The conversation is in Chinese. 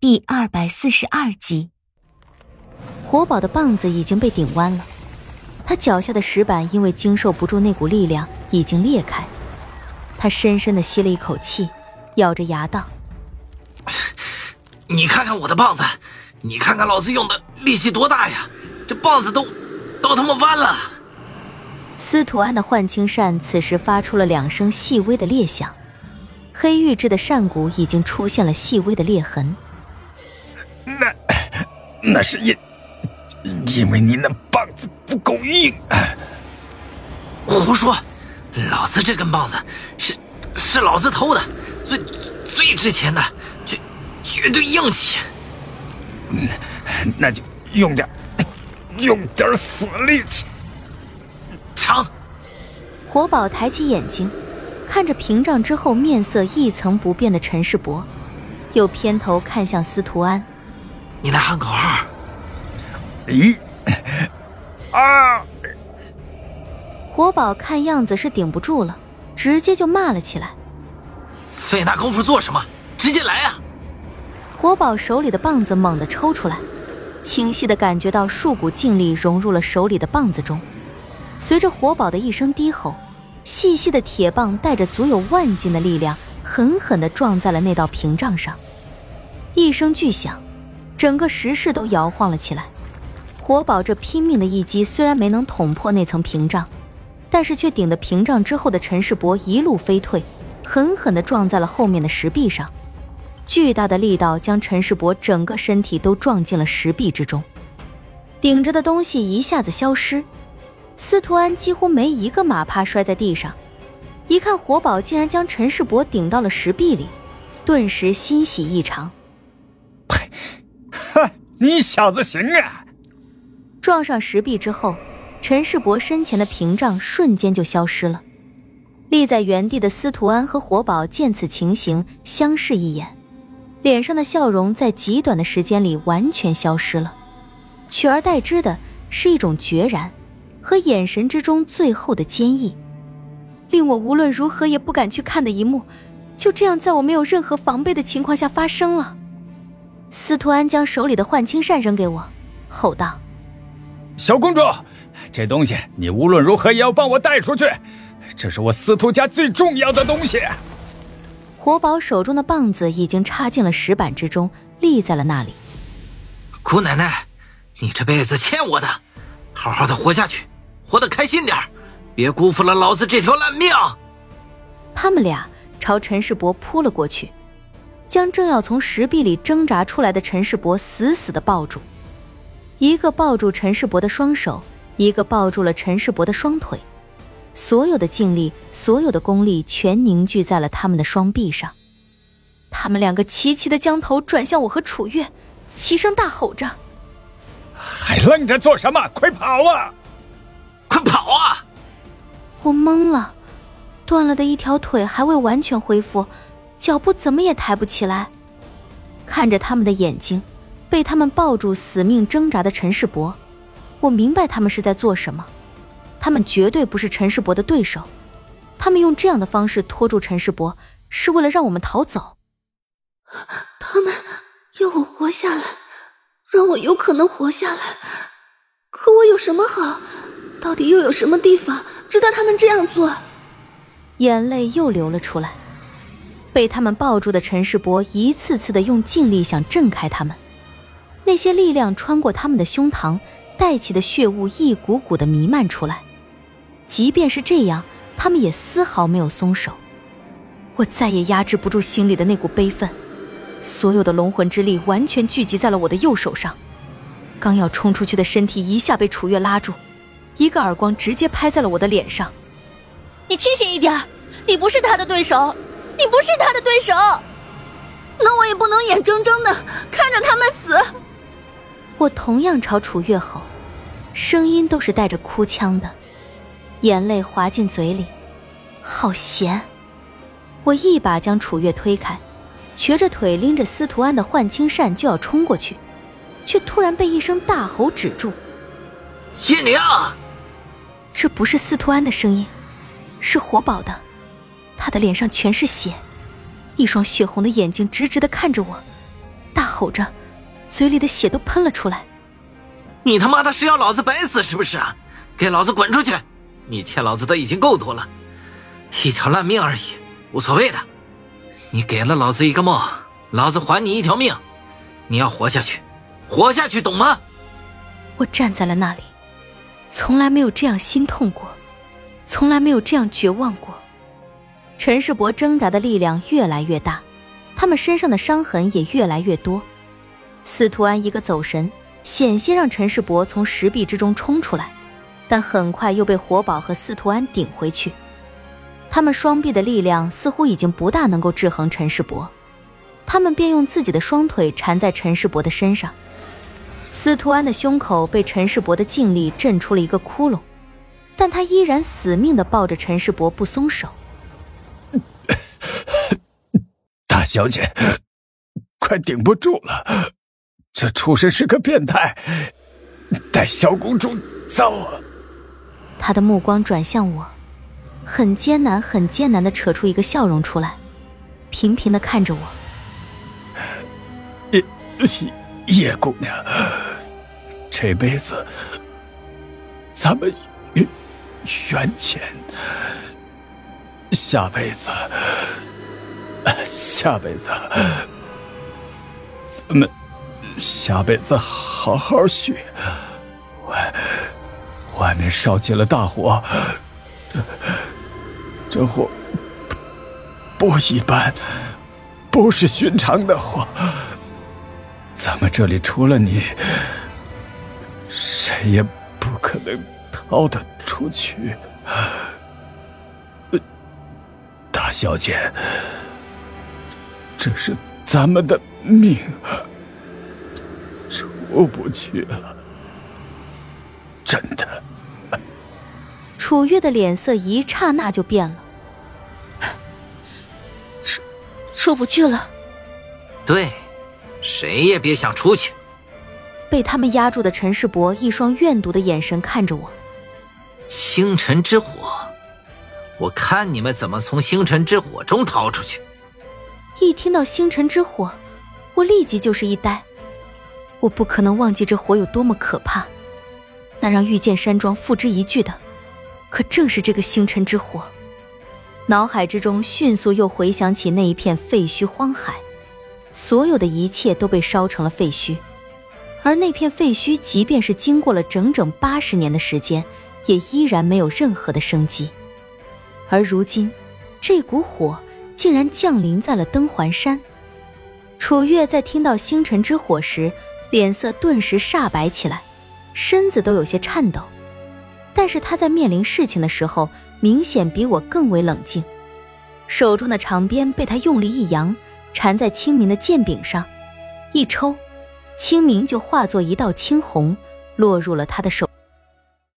第二百四十二集，活宝的棒子已经被顶弯了，他脚下的石板因为经受不住那股力量，已经裂开。他深深的吸了一口气，咬着牙道：“你看看我的棒子，你看看老子用的力气多大呀！这棒子都都他妈弯了。”司徒安的幻青扇此时发出了两声细微的裂响，黑玉制的扇骨已经出现了细微的裂痕。那，那是因，因为你那棒子不够硬。胡说！老子这根棒子是是老子偷的，最最值钱的，绝绝对硬气。嗯，那就用点，用点死力气。长，活宝抬起眼睛，看着屏障之后面色一层不变的陈世伯，又偏头看向司徒安。你来喊口号！一、二。活宝看样子是顶不住了，直接就骂了起来：“费那功夫做什么？直接来啊！”活宝手里的棒子猛地抽出来，清晰的感觉到数股劲力融入了手里的棒子中。随着活宝的一声低吼，细细的铁棒带着足有万斤的力量，狠狠地撞在了那道屏障上。一声巨响。整个石室都摇晃了起来，活宝这拼命的一击虽然没能捅破那层屏障，但是却顶得屏障之后的陈世伯一路飞退，狠狠地撞在了后面的石壁上，巨大的力道将陈世伯整个身体都撞进了石壁之中，顶着的东西一下子消失，司徒安几乎没一个马趴摔在地上，一看活宝竟然将陈世伯顶到了石壁里，顿时欣喜异常。你小子行啊！撞上石壁之后，陈世伯身前的屏障瞬间就消失了。立在原地的司徒安和活宝见此情形，相视一眼，脸上的笑容在极短的时间里完全消失了，取而代之的是一种决然，和眼神之中最后的坚毅，令我无论如何也不敢去看的一幕，就这样在我没有任何防备的情况下发生了。司徒安将手里的幻青扇扔给我，吼道：“小公主，这东西你无论如何也要帮我带出去，这是我司徒家最重要的东西。”活宝手中的棒子已经插进了石板之中，立在了那里。姑奶奶，你这辈子欠我的，好好的活下去，活得开心点别辜负了老子这条烂命。他们俩朝陈世伯扑了过去。将正要从石壁里挣扎出来的陈世伯死死的抱住，一个抱住陈世伯的双手，一个抱住了陈世伯的双腿，所有的劲力，所有的功力全凝聚在了他们的双臂上。他们两个齐齐的将头转向我和楚月，齐声大吼着：“还愣着做什么？快跑啊！快跑啊！”我懵了，断了的一条腿还未完全恢复。脚步怎么也抬不起来，看着他们的眼睛，被他们抱住死命挣扎的陈世伯，我明白他们是在做什么。他们绝对不是陈世伯的对手，他们用这样的方式拖住陈世伯，是为了让我们逃走。他们要我活下来，让我有可能活下来。可我有什么好？到底又有什么地方值得他们这样做？眼泪又流了出来。被他们抱住的陈世伯一次次的用尽力想震开他们，那些力量穿过他们的胸膛，带起的血雾一股股的弥漫出来。即便是这样，他们也丝毫没有松手。我再也压制不住心里的那股悲愤，所有的龙魂之力完全聚集在了我的右手上。刚要冲出去的身体一下被楚月拉住，一个耳光直接拍在了我的脸上。你清醒一点，你不是他的对手。你不是他的对手，那我也不能眼睁睁的看着他们死。我同样朝楚月吼，声音都是带着哭腔的，眼泪滑进嘴里，好咸。我一把将楚月推开，瘸着腿拎着司徒安的幻青扇就要冲过去，却突然被一声大吼止住。叶宁，这不是司徒安的声音，是活宝的。他的脸上全是血，一双血红的眼睛直直的看着我，大吼。吼着，嘴里的血都喷了出来。你他妈的是要老子白死是不是啊？给老子滚出去！你欠老子的已经够多了，一条烂命而已，无所谓的。你给了老子一个梦，老子还你一条命。你要活下去，活下去，懂吗？我站在了那里，从来没有这样心痛过，从来没有这样绝望过。陈世伯挣扎的力量越来越大，他们身上的伤痕也越来越多。司徒安一个走神，险些让陈世伯从石壁之中冲出来，但很快又被活宝和司徒安顶回去。他们双臂的力量似乎已经不大能够制衡陈世伯，他们便用自己的双腿缠在陈世伯的身上。司徒安的胸口被陈世伯的劲力震出了一个窟窿，但他依然死命的抱着陈世伯不松手。大小姐，快顶不住了，这畜生是个变态，带小公主走。他的目光转向我。很艰难，很艰难的扯出一个笑容出来，平平的看着我。叶叶姑娘，这辈子咱们缘缘浅，下辈子下辈子咱们下辈子好好续。外外面烧起了大火。这火不一般，不是寻常的火。咱们这里除了你，谁也不可能逃得出去。大小姐，这是咱们的命，出不去了，真的。楚月的脸色一刹那就变了，出出不去了。对，谁也别想出去。被他们压住的陈世伯一双怨毒的眼神看着我。星辰之火，我看你们怎么从星辰之火中逃出去。一听到星辰之火，我立即就是一呆。我不可能忘记这火有多么可怕，那让御剑山庄付之一炬的。可正是这个星辰之火，脑海之中迅速又回想起那一片废墟荒海，所有的一切都被烧成了废墟，而那片废墟即便是经过了整整八十年的时间，也依然没有任何的生机。而如今，这股火竟然降临在了登环山。楚月在听到星辰之火时，脸色顿时煞白起来，身子都有些颤抖。但是他在面临事情的时候，明显比我更为冷静。手中的长鞭被他用力一扬，缠在清明的剑柄上，一抽，清明就化作一道青红，落入了他的手。